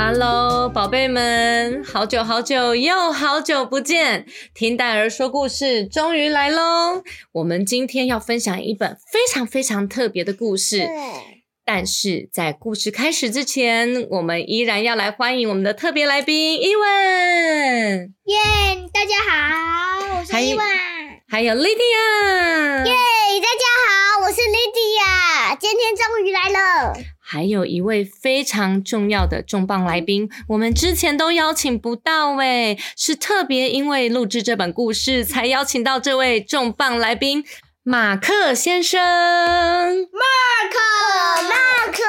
！Hello，宝贝们，好久好久又好久不见！听戴儿说故事终于来喽！我们今天要分享一本非常非常特别的故事。但是在故事开始之前，我们依然要来欢迎我们的特别来宾伊文，耶！大家好，我是伊文。还有 Lydia，耶！大家好，我是 Lydia。今天终于来了。还有一位非常重要的重磅来宾，我们之前都邀请不到诶，是特别因为录制这本故事才邀请到这位重磅来宾马克先生。马克，马克。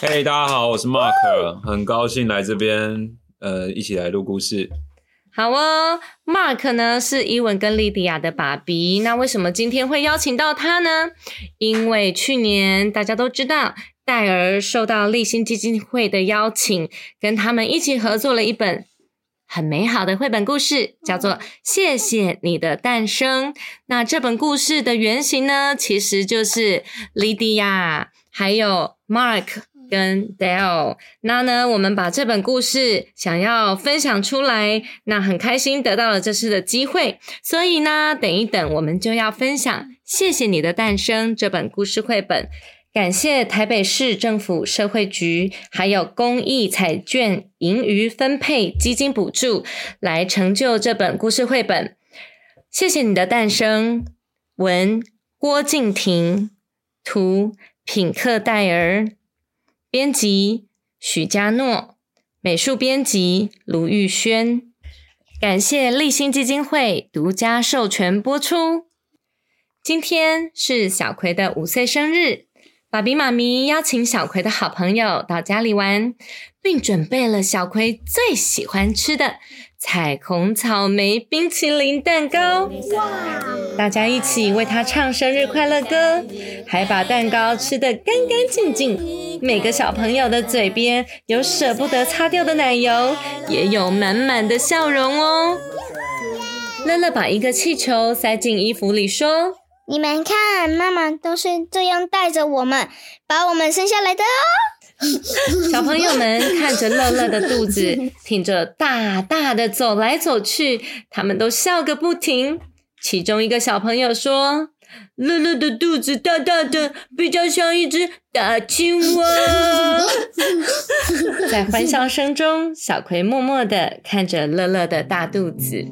嘿，大家好，我是 Mark，很高兴来这边，呃，一起来录故事。好哦，Mark 呢是伊文跟莉迪亚的爸比。那为什么今天会邀请到他呢？因为去年大家都知道，戴尔受到立新基金会的邀请，跟他们一起合作了一本很美好的绘本故事，叫做《谢谢你的诞生》。那这本故事的原型呢，其实就是莉迪亚还有 Mark。跟 Dale，那呢，我们把这本故事想要分享出来，那很开心得到了这次的机会，所以呢，等一等，我们就要分享《谢谢你的诞生》这本故事绘本，感谢台北市政府社会局还有公益彩券盈余分配基金补助，来成就这本故事绘本。谢谢你的诞生，文郭敬亭，图品克戴尔。编辑许嘉诺，美术编辑卢玉轩，感谢立新基金会独家授权播出。今天是小葵的五岁生日，爸比妈咪邀请小葵的好朋友到家里玩，并准备了小葵最喜欢吃的。彩虹草莓冰淇淋蛋糕，哇大家一起为他唱生日快乐歌，还把蛋糕吃得干干净净。每个小朋友的嘴边有舍不得擦掉的奶油，也有满满的笑容哦。乐乐把一个气球塞进衣服里，说：“你们看，妈妈都是这样带着我们，把我们生下来的哦。” 小朋友们看着乐乐的肚子，挺着大大的走来走去，他们都笑个不停。其中一个小朋友说：“乐乐的肚子大大的，比较像一只大青蛙。”在欢笑声中，小葵默默的看着乐乐的大肚子。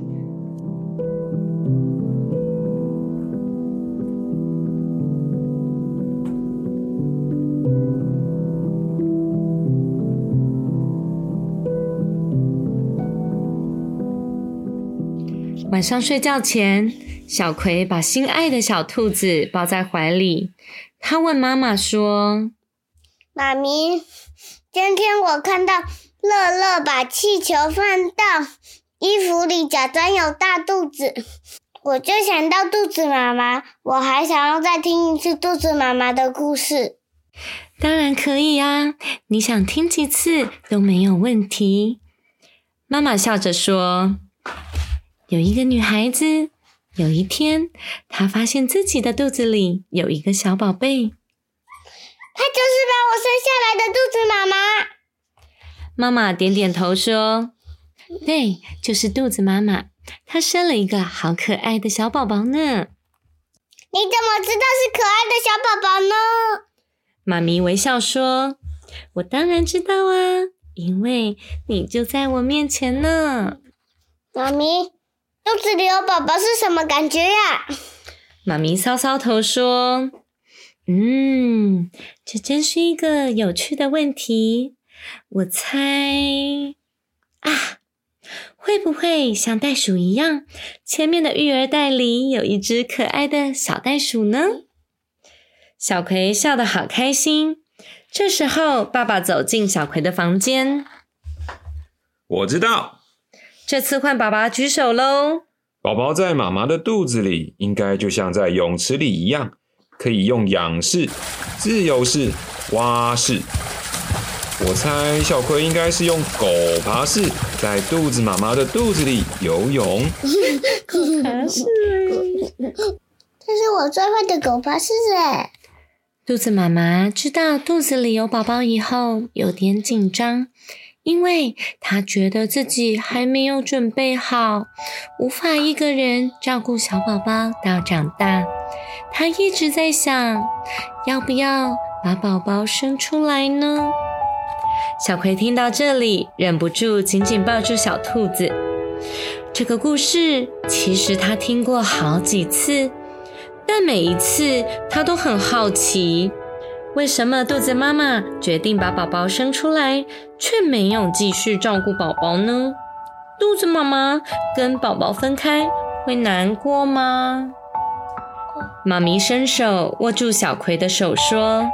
晚上睡觉前，小葵把心爱的小兔子抱在怀里。他问妈妈说：“妈咪，今天我看到乐乐把气球放到衣服里，假装有大肚子，我就想到肚子妈妈。我还想要再听一次肚子妈妈的故事。当然可以啊，你想听几次都没有问题。”妈妈笑着说。有一个女孩子，有一天，他发现自己的肚子里有一个小宝贝。他就是把我生下来的肚子妈妈。妈妈点点头说：“对，就是肚子妈妈，她生了一个好可爱的小宝宝呢。”你怎么知道是可爱的小宝宝呢？妈咪微笑说：“我当然知道啊，因为你就在我面前呢。”妈咪。肚子里有宝宝是什么感觉呀？妈咪搔搔头说：“嗯，这真是一个有趣的问题。我猜啊，会不会像袋鼠一样，前面的育儿袋里有一只可爱的小袋鼠呢？”小葵笑得好开心。这时候，爸爸走进小葵的房间。我知道，这次换爸爸举手喽。宝宝在妈妈的肚子里，应该就像在泳池里一样，可以用仰式、自由式、蛙式。我猜小葵应该是用狗爬式，在肚子妈妈的肚子里游泳。狗爬式，这是我最会的狗爬式哎！肚子妈妈知道肚子里有宝宝以后，有点紧张，因为他觉得自己还没有准备好，无法一个人照顾小宝宝到长大。他一直在想，要不要把宝宝生出来呢？小葵听到这里，忍不住紧紧抱住小兔子。这个故事其实他听过好几次。但每一次，他都很好奇，为什么肚子妈妈决定把宝宝生出来，却没有继续照顾宝宝呢？肚子妈妈跟宝宝分开会难过吗？妈咪伸手握住小葵的手说：“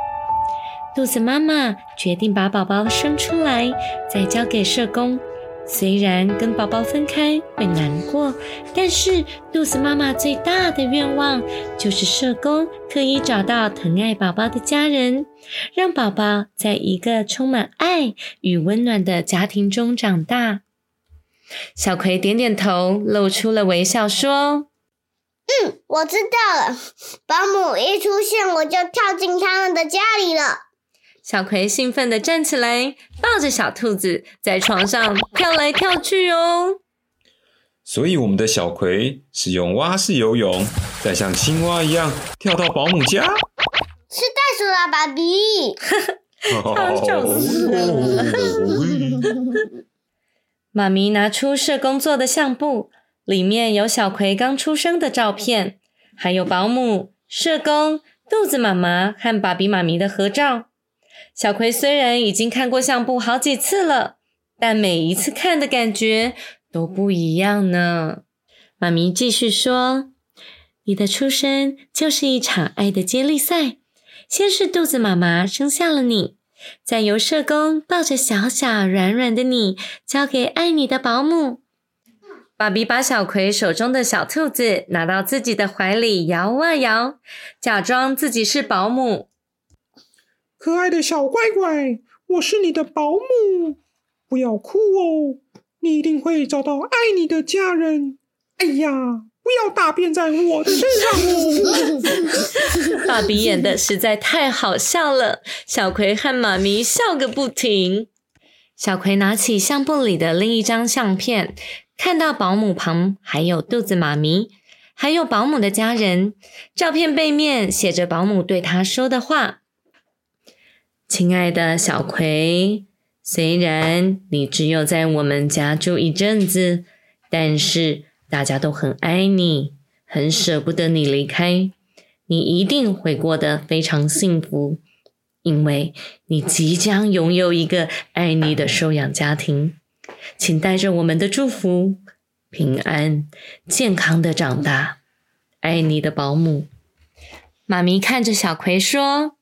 肚子妈妈决定把宝宝生出来，再交给社工。”虽然跟宝宝分开会难过，但是肚子妈妈最大的愿望就是社工可以找到疼爱宝宝的家人，让宝宝在一个充满爱与温暖的家庭中长大。小葵点点头，露出了微笑，说：“嗯，我知道了。保姆一出现，我就跳进他们的家里了。”小葵兴奋地站起来，抱着小兔子在床上跳来跳去哦。所以我们的小葵是用蛙式游泳，再像青蛙一样跳到保姆家。是袋鼠啊，爸比！他笑死了。妈咪拿出社工做的相簿，里面有小葵刚出生的照片，还有保姆、社工、肚子妈妈和爸比妈咪的合照。小葵虽然已经看过相簿好几次了，但每一次看的感觉都不一样呢。妈咪继续说：“你的出生就是一场爱的接力赛，先是肚子妈妈生下了你，再由社工抱着小小软软的你交给爱你的保姆。”爸比把小葵手中的小兔子拿到自己的怀里摇啊摇，假装自己是保姆。可爱的小乖乖，我是你的保姆，不要哭哦，你一定会找到爱你的家人。哎呀，不要大便在我的身上哦！爸比演的实在太好笑了，小葵和妈咪笑个不停。小葵拿起相簿里的另一张相片，看到保姆旁还有肚子妈咪，还有保姆的家人。照片背面写着保姆对他说的话。亲爱的小葵，虽然你只有在我们家住一阵子，但是大家都很爱你，很舍不得你离开。你一定会过得非常幸福，因为你即将拥有一个爱你的收养家庭。请带着我们的祝福，平安健康的长大。爱你的保姆。妈咪看着小葵说。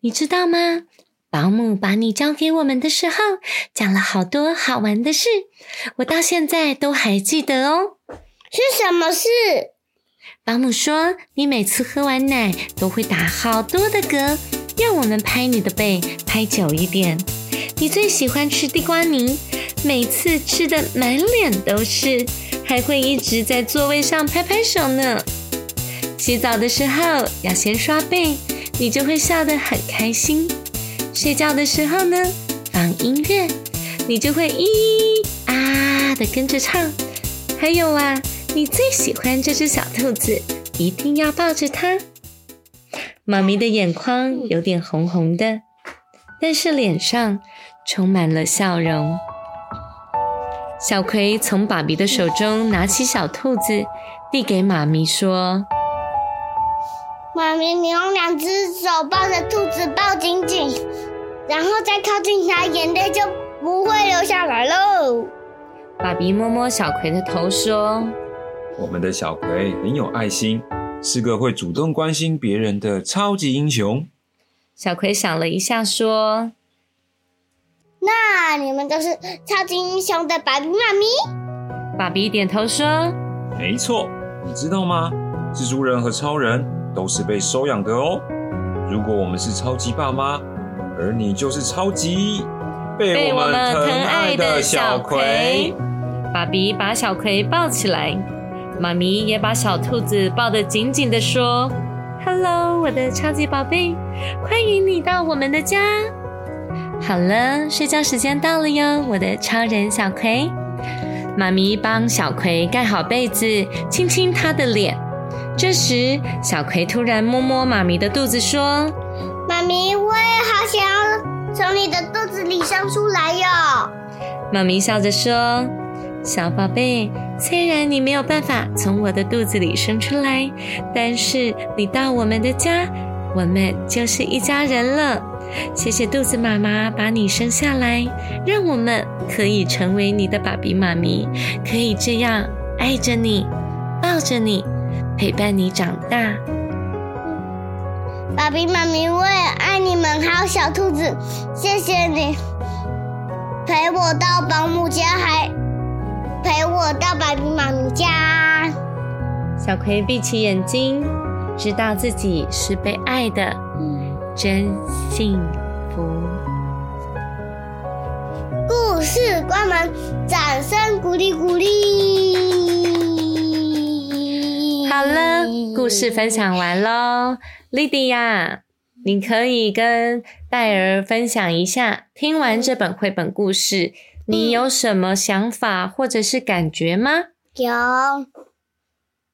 你知道吗？保姆把你交给我们的时候，讲了好多好玩的事，我到现在都还记得哦。是什么事？保姆说，你每次喝完奶都会打好多的嗝，要我们拍你的背，拍久一点。你最喜欢吃地瓜泥，每次吃的满脸都是，还会一直在座位上拍拍手呢。洗澡的时候要先刷背。你就会笑得很开心。睡觉的时候呢，放音乐，你就会咿啊的跟着唱。还有啊，你最喜欢这只小兔子，一定要抱着它。妈咪的眼眶有点红红的，但是脸上充满了笑容。小葵从爸比的手中拿起小兔子，递给妈咪说。妈咪，你用两只手抱着兔子，抱紧紧，然后再靠近它，眼泪就不会流下来喽。爸比摸摸小葵的头，说：“我们的小葵很有爱心，是个会主动关心别人的超级英雄。”小葵想了一下，说那你们都是超级英雄的爸比妈咪。：“爸比点头说，没错，你知道吗？蜘蛛人和超人都是被收养的哦。如果我们是超级爸妈，而你就是超级被被我我们疼爱爱的的小小葵葵。。”爸比把小葵抱起来，妈咪也把小兔子抱得紧紧的说：“Hello，我的超级宝贝，欢迎你到我们的家。”好了，睡觉时间到了哟，我的超人小葵。妈咪帮小葵盖好被子，亲亲她的脸。这时，小葵突然摸摸妈咪的肚子，说妈咪，我也好想要从你的肚子里生出来哟。：“妈咪笑着说，小宝贝，虽然你没有办法从我的肚子里生出来，但是你到我们的家，我们就是一家人了。谢谢肚子妈妈把你生下来，让我们可以成为你的爸比妈咪，可以这样爱着你，抱着你，陪伴你长大。爸比妈咪，我也爱你们，还有小兔子，谢谢你陪我到保姆家，还陪我到爸比妈咪家。小葵闭起眼睛，知道自己是被爱的，真幸福。故事关门，掌声鼓励鼓励。好了，故事分享完喽。莉迪亚，你可以跟戴尔分享一下，听完这本绘本故事，你有什么想法或者是感觉吗？有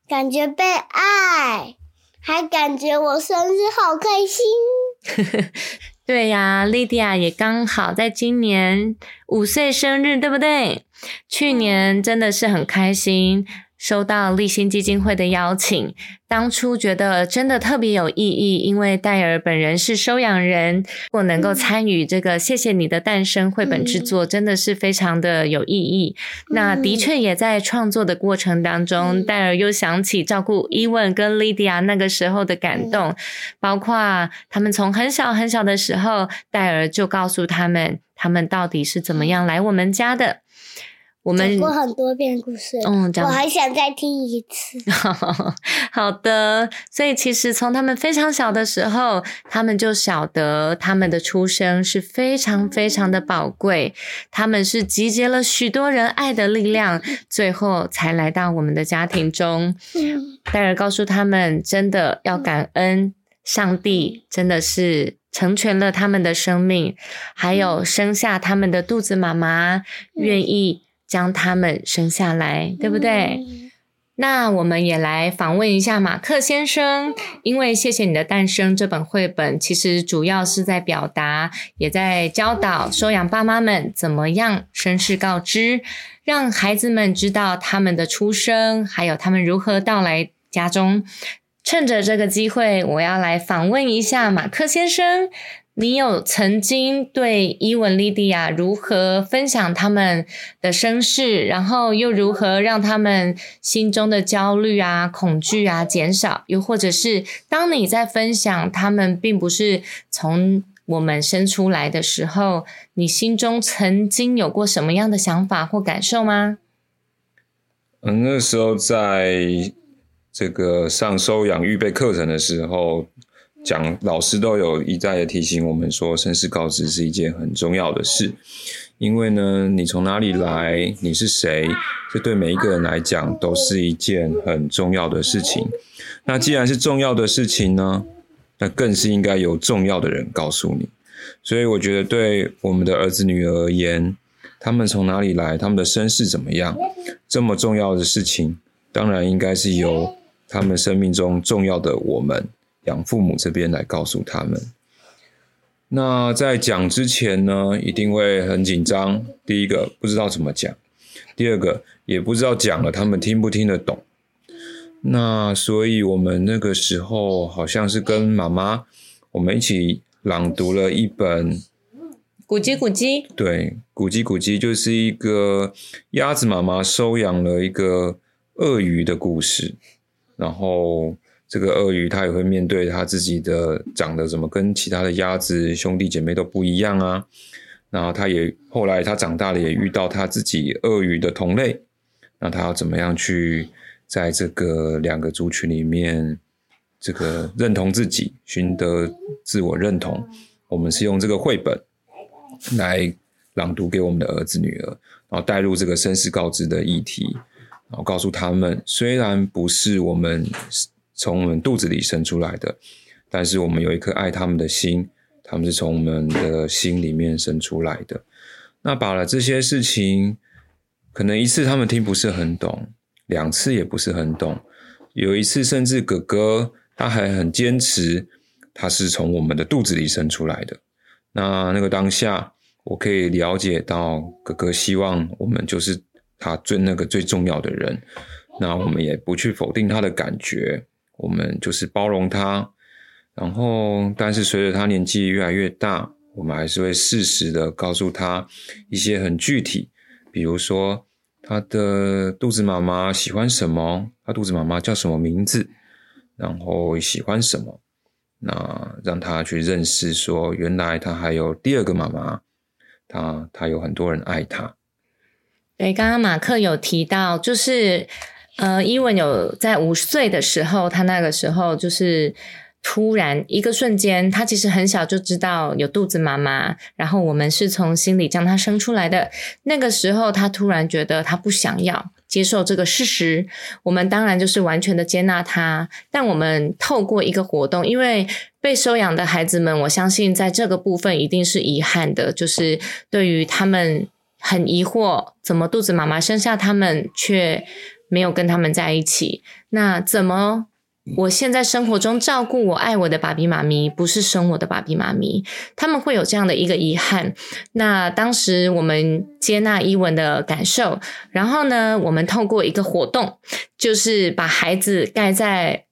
感觉被爱，还感觉我生日好开心。对呀，莉迪亚也刚好在今年五岁生日，对不对？去年真的是很开心，收到立新基金会的邀请。当初觉得真的特别有意义，因为戴尔本人是收养人，我能够参与这个“谢谢你的诞生”绘本制作，真的是非常的有意义。那的确也在创作的过程当中，戴尔又想起照顾伊文跟莉迪亚那个时候的感动，包括他们从很小很小的时候，戴尔就告诉他们，他们到底是怎么样来我们家的。我们讲过很多遍故事，嗯讲我还想再听一次。好的，所以其实从他们非常小的时候，他们就晓得他们的出生是非常非常的宝贵，他们是集结了许多人爱的力量，最后才来到我们的家庭中。嗯戴尔告诉他们，真的要感恩上帝，真的是成全了他们的生命，还有生下他们的肚子妈妈，愿意将他们生下来，对不对？嗯那我们也来访问一下马克先生，因为《谢谢你的诞生》这本绘本，其实主要是在表达，也在教导收养爸妈们怎么样身世告知，让孩子们知道他们的出生，还有他们如何到来家中。趁着这个机会，我要来访问一下马克先生。你有曾经对伊文、莉迪亚如何分享他们的身世，然后又如何让他们心中的焦虑啊、恐惧啊减少？又或者是当你在分享他们并不是从我们生出来的时候，你心中曾经有过什么样的想法或感受吗？嗯，那时候在这个上收养预备课程的时候，讲老师都有一再的提醒我们说，身世告知是一件很重要的事，因为呢，你从哪里来，你是谁，这对每一个人来讲都是一件很重要的事情。那既然是重要的事情呢，那更是应该由重要的人告诉你。所以我觉得，对我们的儿子女儿而言，他们从哪里来，他们的身世怎么样，这么重要的事情，当然应该是由他们生命中重要的我们养父母这边来告诉他们。那在讲之前呢，一定会很紧张。第一个不知道怎么讲，第二个也不知道讲了他们听不听得懂。那所以我们那个时候好像是跟妈妈我们一起朗读了一本咕叽咕叽，对，古鸡古鸡就是一个鸭子妈妈收养了一个鳄鱼的故事，然后这个鳄鱼它也会面对它自己的长得怎么跟其他的鸭子兄弟姐妹都不一样啊。然后它也后来它长大了，也遇到它自己鳄鱼的同类。那它要怎么样去在这个两个族群里面，这个认同自己，寻得自我认同？我们是用这个绘本来朗读给我们的儿子女儿，然后带入这个生死告知的议题，然后告诉他们，虽然不是我们从我们肚子里生出来的，但是我们有一颗爱他们的心，他们是从我们的心里面生出来的。那把了这些事情，可能一次他们听不是很懂，两次也不是很懂，有一次甚至哥哥他还很坚持。他是从我们的肚子里生出来的，那那个当下，我可以了解到哥哥希望我们就是他最那个最重要的人，那我们也不去否定他的感觉，我们就是包容他。然后，但是随着他年纪越来越大，我们还是会适时的告诉他一些很具体，比如说他的肚子妈妈喜欢什么，他肚子妈妈叫什么名字，然后喜欢什么。那让他去认识，说原来他还有第二个妈妈，他他有很多人爱他。对，刚刚马克有提到，就是呃，伊文有在五岁的时候，他那个时候就是突然一个瞬间，他其实很小就知道有肚子妈妈，然后我们是从心里将他生出来的。那个时候，他突然觉得他不想要。接受这个事实，我们当然就是完全的接纳他。但我们透过一个活动，因为被收养的孩子们，我相信在这个部分一定是遗憾的，就是对于他们很疑惑，怎么肚子妈妈生下他们却没有跟他们在一起？那怎么？我现在生活中照顾我爱我的爸比妈咪，不是生我的爸比妈咪，他们会有这样的一个遗憾。那当时我们接纳伊文的感受，然后呢，我们透过一个活动，就是把孩子盖在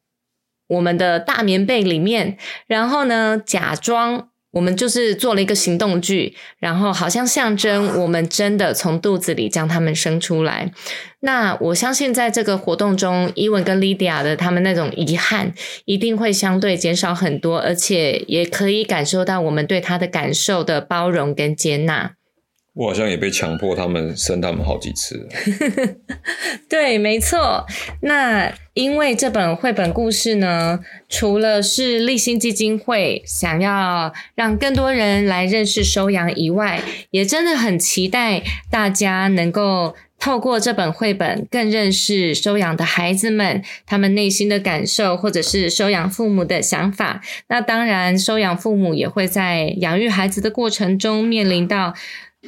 我们的大棉被里面，然后呢，假装。我们就是做了一个行动剧，然后好像象征我们真的从肚子里将他们生出来。那我相信在这个活动中，伊文跟莉迪亚的他们那种遗憾一定会相对减少很多，而且也可以感受到我们对他的感受的包容跟接纳。我好像也被强迫他们生他们好几次。对，没错。那因为这本绘本故事呢，除了是立新基金会想要让更多人来认识收养以外，也真的很期待大家能够透过这本绘本更认识收养的孩子们，他们内心的感受，或者是收养父母的想法。那当然，收养父母也会在养育孩子的过程中面临到。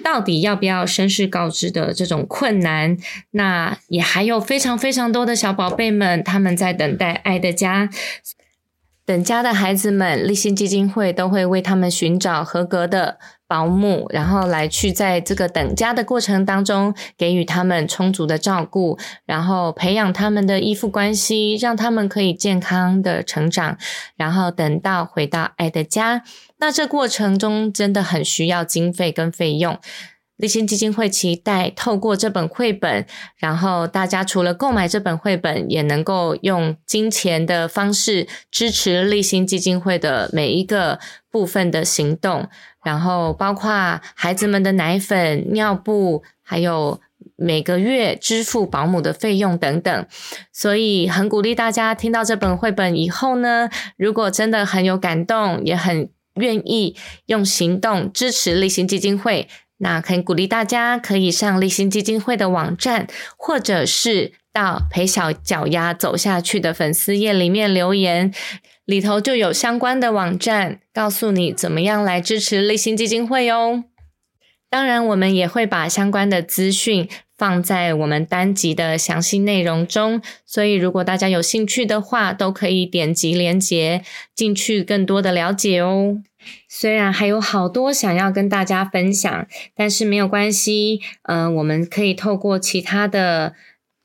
到底要不要身世告知的这种困难？那也还有非常非常多的小宝贝们，他们在等待爱的家。等家的孩子们，立信基金会都会为他们寻找合格的保姆，然后来去在这个等家的过程当中，给予他们充足的照顾，然后培养他们的依附关系，让他们可以健康的成长，然后等到回到爱的家。那这过程中真的很需要经费跟费用。立新基金会期待透过这本绘本，然后大家除了购买这本绘本，也能够用金钱的方式支持立新基金会的每一个部分的行动，然后包括孩子们的奶粉、尿布，还有每个月支付保姆的费用等等。所以很鼓励大家听到这本绘本以后呢，如果真的很有感动，也很愿意用行动支持立新基金会。那很鼓励大家，可以上立新基金会的网站，或者是到陪小脚丫走下去的粉丝页里面留言，里头就有相关的网站，告诉你怎么样来支持立新基金会哦。当然，我们也会把相关的资讯放在我们单集的详细内容中，所以如果大家有兴趣的话，都可以点击连接进去，更多的了解哦。虽然还有好多想要跟大家分享，但是没有关系。嗯，我们可以透过其他的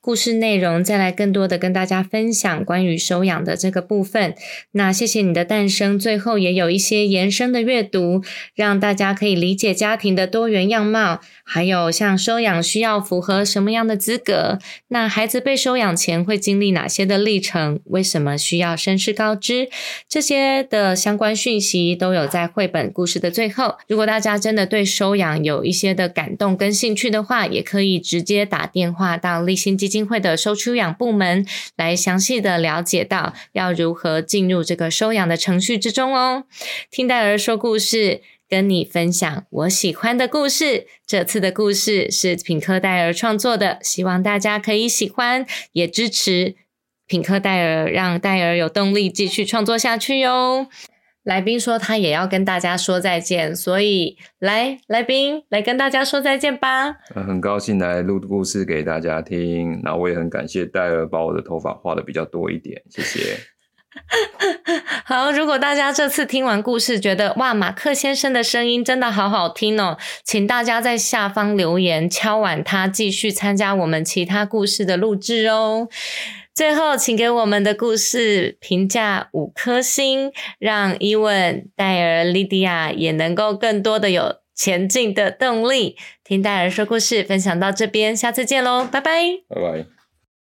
故事内容，再来更多的跟大家分享关于收养的这个部分。那谢谢你的诞生，最后也有一些延伸的阅读，让大家可以理解家庭的多元样貌，还有像收养需要符合什么样的资格，那孩子被收养前会经历哪些的历程，为什么需要身世告知，这些的相关讯息都有在绘本故事的最后。如果大家真的对收养有一些的感动跟兴趣的话，也可以直接打电话到立新基金会的收出养部门，来详细的了解到要如何进入这个收养的程序之中哦。听戴儿说故事，跟你分享我喜欢的故事。这次的故事是品科戴尔创作的，希望大家可以喜欢，也支持品科戴尔，让戴尔有动力继续创作下去哟。来宾说他也要跟大家说再见，所以来，来宾来跟大家说再见吧。很高兴来录故事给大家听，那我也很感谢戴尔把我的头发画的比较多一点，谢谢。好，如果大家这次听完故事觉得哇，马克先生的声音真的好好听哦，请大家在下方留言敲碗他继续参加我们其他故事的录制哦。最后，请给我们的故事评价五颗星，让伊文、戴尔、莉迪亚也能够更多的有前进的动力。听戴尔说故事，分享到这边，下次见喽，拜拜。拜拜。